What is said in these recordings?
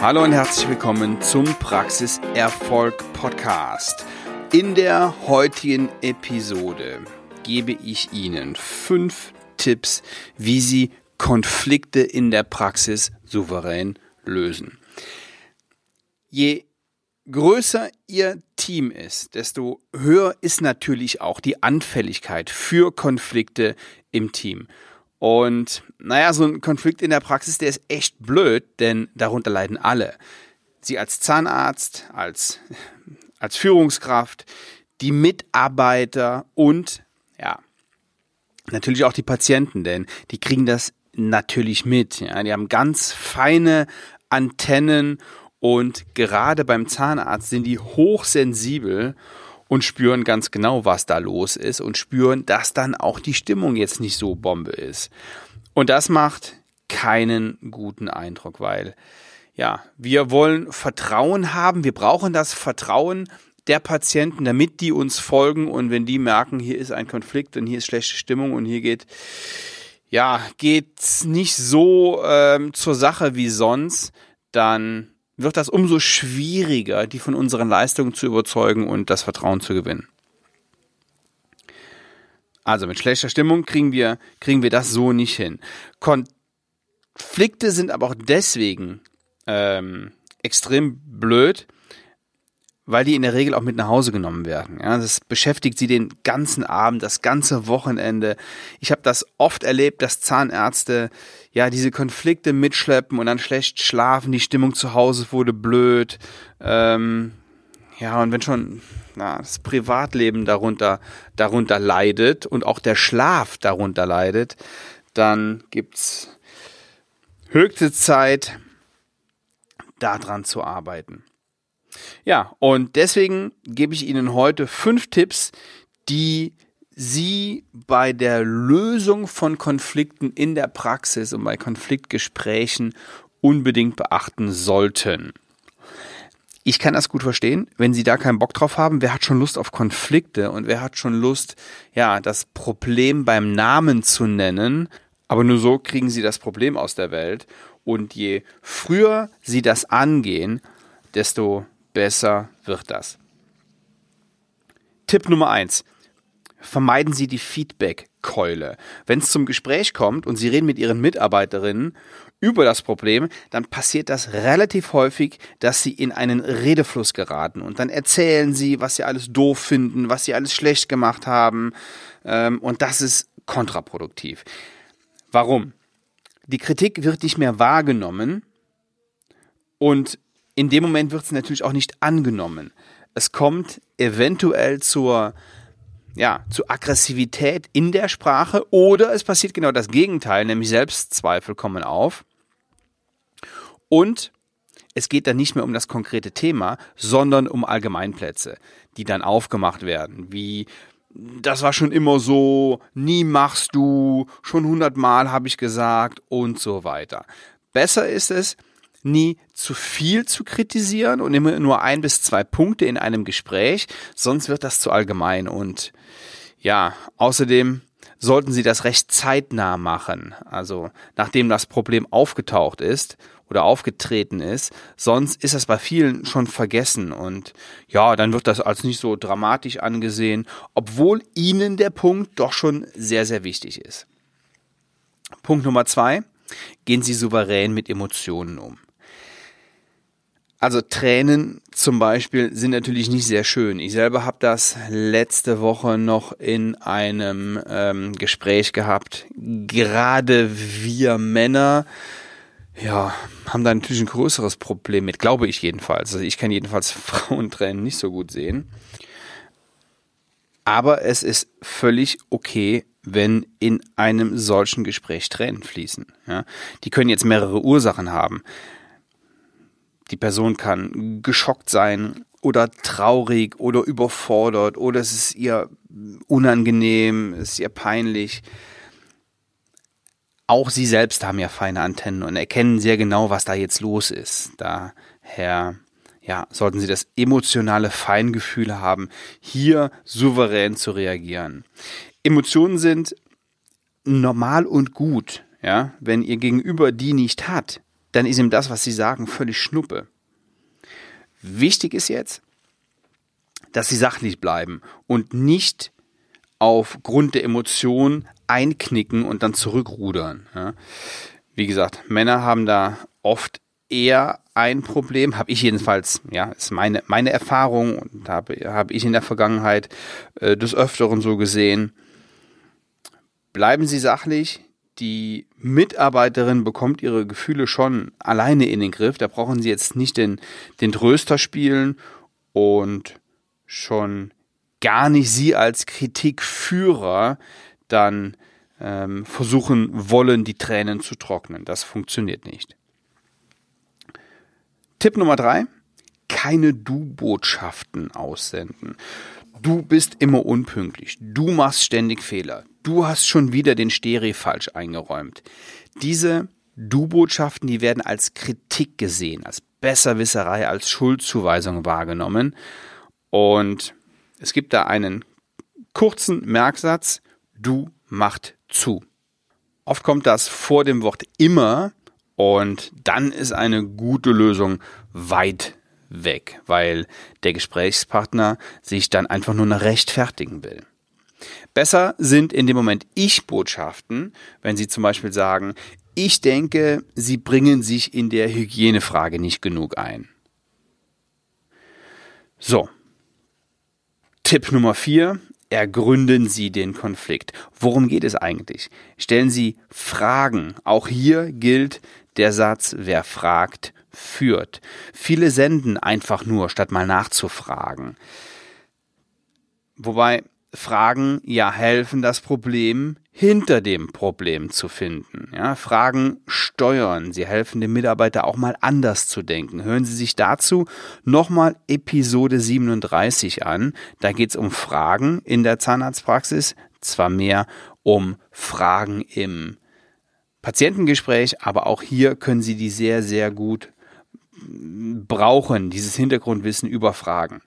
Hallo und herzlich willkommen zum Praxiserfolg Podcast. In der heutigen Episode gebe ich Ihnen fünf Tipps, wie Sie Konflikte in der Praxis souverän lösen. Je größer Ihr Team ist, desto höher ist natürlich auch die Anfälligkeit für Konflikte im Team. Und naja, so ein Konflikt in der Praxis, der ist echt blöd, denn darunter leiden alle. Sie als Zahnarzt, als, als Führungskraft, die Mitarbeiter und ja, natürlich auch die Patienten, denn die kriegen das natürlich mit. Ja. Die haben ganz feine Antennen und gerade beim Zahnarzt sind die hochsensibel und spüren ganz genau, was da los ist und spüren, dass dann auch die Stimmung jetzt nicht so Bombe ist. Und das macht keinen guten Eindruck, weil ja, wir wollen Vertrauen haben, wir brauchen das Vertrauen der Patienten, damit die uns folgen und wenn die merken, hier ist ein Konflikt und hier ist schlechte Stimmung und hier geht ja, geht's nicht so ähm, zur Sache wie sonst, dann wird das umso schwieriger, die von unseren Leistungen zu überzeugen und das Vertrauen zu gewinnen. Also mit schlechter Stimmung kriegen wir, kriegen wir das so nicht hin. Konflikte sind aber auch deswegen ähm, extrem blöd, weil die in der Regel auch mit nach Hause genommen werden. Ja, das beschäftigt sie den ganzen Abend, das ganze Wochenende. Ich habe das oft erlebt, dass Zahnärzte ja diese Konflikte mitschleppen und dann schlecht schlafen, die Stimmung zu Hause wurde blöd. Ähm, ja, und wenn schon na, das Privatleben darunter, darunter leidet und auch der Schlaf darunter leidet, dann gibt's höchste Zeit, daran zu arbeiten. Ja, und deswegen gebe ich Ihnen heute fünf Tipps, die Sie bei der Lösung von Konflikten in der Praxis und bei Konfliktgesprächen unbedingt beachten sollten. Ich kann das gut verstehen, wenn Sie da keinen Bock drauf haben. Wer hat schon Lust auf Konflikte und wer hat schon Lust, ja, das Problem beim Namen zu nennen? Aber nur so kriegen Sie das Problem aus der Welt. Und je früher Sie das angehen, desto besser wird das. Tipp Nummer eins: Vermeiden Sie die Feedback-Keule. Wenn es zum Gespräch kommt und Sie reden mit Ihren Mitarbeiterinnen über das Problem, dann passiert das relativ häufig, dass Sie in einen Redefluss geraten und dann erzählen Sie, was Sie alles doof finden, was Sie alles schlecht gemacht haben ähm, und das ist kontraproduktiv. Warum? Die Kritik wird nicht mehr wahrgenommen und in dem Moment wird es natürlich auch nicht angenommen. Es kommt eventuell zur ja, zu Aggressivität in der Sprache oder es passiert genau das Gegenteil, nämlich Selbstzweifel kommen auf. Und es geht dann nicht mehr um das konkrete Thema, sondern um Allgemeinplätze, die dann aufgemacht werden, wie das war schon immer so, nie machst du, schon hundertmal habe ich gesagt und so weiter. Besser ist es, nie zu viel zu kritisieren und immer nur ein bis zwei Punkte in einem Gespräch, sonst wird das zu allgemein und ja, außerdem sollten Sie das recht zeitnah machen, also nachdem das Problem aufgetaucht ist oder aufgetreten ist, sonst ist das bei vielen schon vergessen und ja, dann wird das als nicht so dramatisch angesehen, obwohl Ihnen der Punkt doch schon sehr, sehr wichtig ist. Punkt Nummer zwei, gehen Sie souverän mit Emotionen um. Also Tränen zum Beispiel sind natürlich nicht sehr schön. Ich selber habe das letzte Woche noch in einem ähm, Gespräch gehabt. Gerade wir Männer, ja, haben da natürlich ein größeres Problem mit, glaube ich jedenfalls. Also ich kann jedenfalls Frauentränen nicht so gut sehen. Aber es ist völlig okay, wenn in einem solchen Gespräch Tränen fließen. Ja? Die können jetzt mehrere Ursachen haben. Die Person kann geschockt sein oder traurig oder überfordert oder es ist ihr unangenehm, es ist ihr peinlich. Auch sie selbst haben ja feine Antennen und erkennen sehr genau, was da jetzt los ist. Daher ja, sollten Sie das emotionale Feingefühl haben, hier souverän zu reagieren. Emotionen sind normal und gut, ja, wenn Ihr Gegenüber die nicht hat, dann ist ihm das, was sie sagen, völlig schnuppe. Wichtig ist jetzt, dass sie sachlich bleiben und nicht aufgrund der Emotionen einknicken und dann zurückrudern. Ja. Wie gesagt, Männer haben da oft eher ein Problem, habe ich jedenfalls, ja, ist meine, meine Erfahrung und habe, habe ich in der Vergangenheit äh, des Öfteren so gesehen. Bleiben Sie sachlich, die Mitarbeiterin bekommt ihre Gefühle schon alleine in den Griff. Da brauchen Sie jetzt nicht den, den Tröster spielen und schon gar nicht Sie als Kritikführer dann ähm, versuchen wollen, die Tränen zu trocknen. Das funktioniert nicht. Tipp Nummer drei, keine Du-Botschaften aussenden. Du bist immer unpünktlich. Du machst ständig Fehler. Du hast schon wieder den Stereo falsch eingeräumt. Diese Du-Botschaften, die werden als Kritik gesehen, als Besserwisserei, als Schuldzuweisung wahrgenommen. Und es gibt da einen kurzen Merksatz, du macht zu. Oft kommt das vor dem Wort immer und dann ist eine gute Lösung weit weg, weil der Gesprächspartner sich dann einfach nur noch rechtfertigen will. Besser sind in dem Moment Ich-Botschaften, wenn Sie zum Beispiel sagen, ich denke, Sie bringen sich in der Hygienefrage nicht genug ein. So. Tipp Nummer vier: Ergründen Sie den Konflikt. Worum geht es eigentlich? Stellen Sie Fragen. Auch hier gilt der Satz, wer fragt, führt. Viele senden einfach nur, statt mal nachzufragen. Wobei Fragen ja helfen, das Problem hinter dem Problem zu finden. Ja, Fragen steuern. Sie helfen dem Mitarbeiter auch mal anders zu denken. Hören Sie sich dazu nochmal Episode 37 an. Da geht es um Fragen in der Zahnarztpraxis. Zwar mehr um Fragen im Patientengespräch, aber auch hier können Sie die sehr, sehr gut brauchen, dieses Hintergrundwissen über Fragen.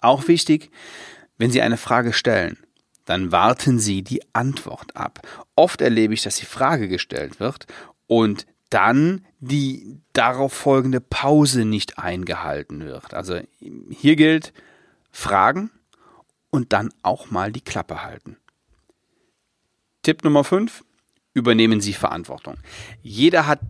Auch wichtig, wenn Sie eine Frage stellen, dann warten Sie die Antwort ab. Oft erlebe ich, dass die Frage gestellt wird und dann die darauf folgende Pause nicht eingehalten wird. Also hier gilt Fragen und dann auch mal die Klappe halten. Tipp Nummer 5. Übernehmen Sie Verantwortung. Jeder hat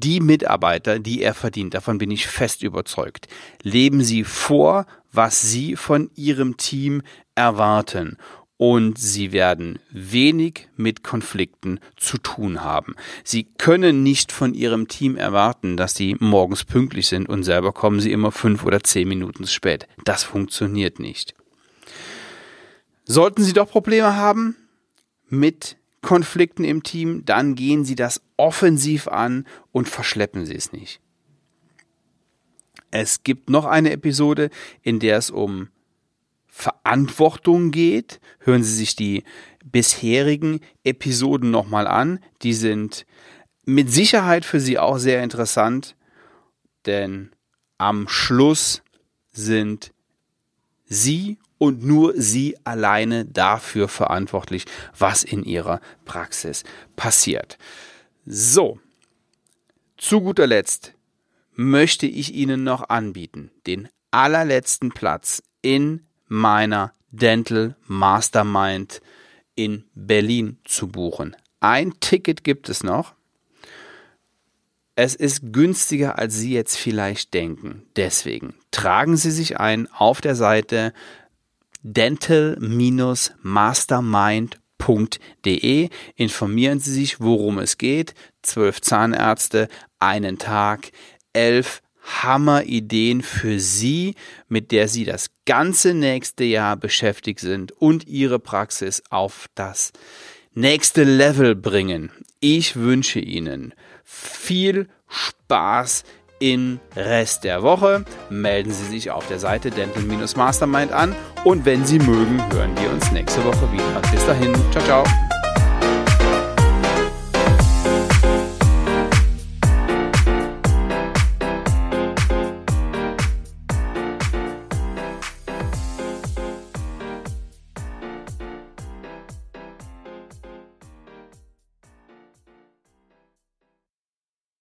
die Mitarbeiter, die er verdient. Davon bin ich fest überzeugt. Leben Sie vor, was Sie von Ihrem Team erwarten. Und Sie werden wenig mit Konflikten zu tun haben. Sie können nicht von Ihrem Team erwarten, dass Sie morgens pünktlich sind und selber kommen Sie immer fünf oder zehn Minuten spät. Das funktioniert nicht. Sollten Sie doch Probleme haben mit Konflikten im Team, dann gehen Sie das offensiv an und verschleppen Sie es nicht. Es gibt noch eine Episode, in der es um Verantwortung geht. Hören Sie sich die bisherigen Episoden nochmal an. Die sind mit Sicherheit für Sie auch sehr interessant, denn am Schluss sind Sie und nur Sie alleine dafür verantwortlich, was in Ihrer Praxis passiert. So, zu guter Letzt möchte ich Ihnen noch anbieten, den allerletzten Platz in meiner Dental Mastermind in Berlin zu buchen. Ein Ticket gibt es noch. Es ist günstiger, als Sie jetzt vielleicht denken. Deswegen tragen Sie sich ein auf der Seite dental-mastermind.de. Informieren Sie sich, worum es geht. Zwölf Zahnärzte, einen Tag, elf Hammerideen für Sie, mit der Sie das ganze nächste Jahr beschäftigt sind und Ihre Praxis auf das nächste Level bringen. Ich wünsche Ihnen viel Spaß in Rest der Woche. Melden Sie sich auf der Seite Dental-Mastermind an und wenn Sie mögen, hören wir uns nächste Woche wieder. Bis dahin, ciao, ciao.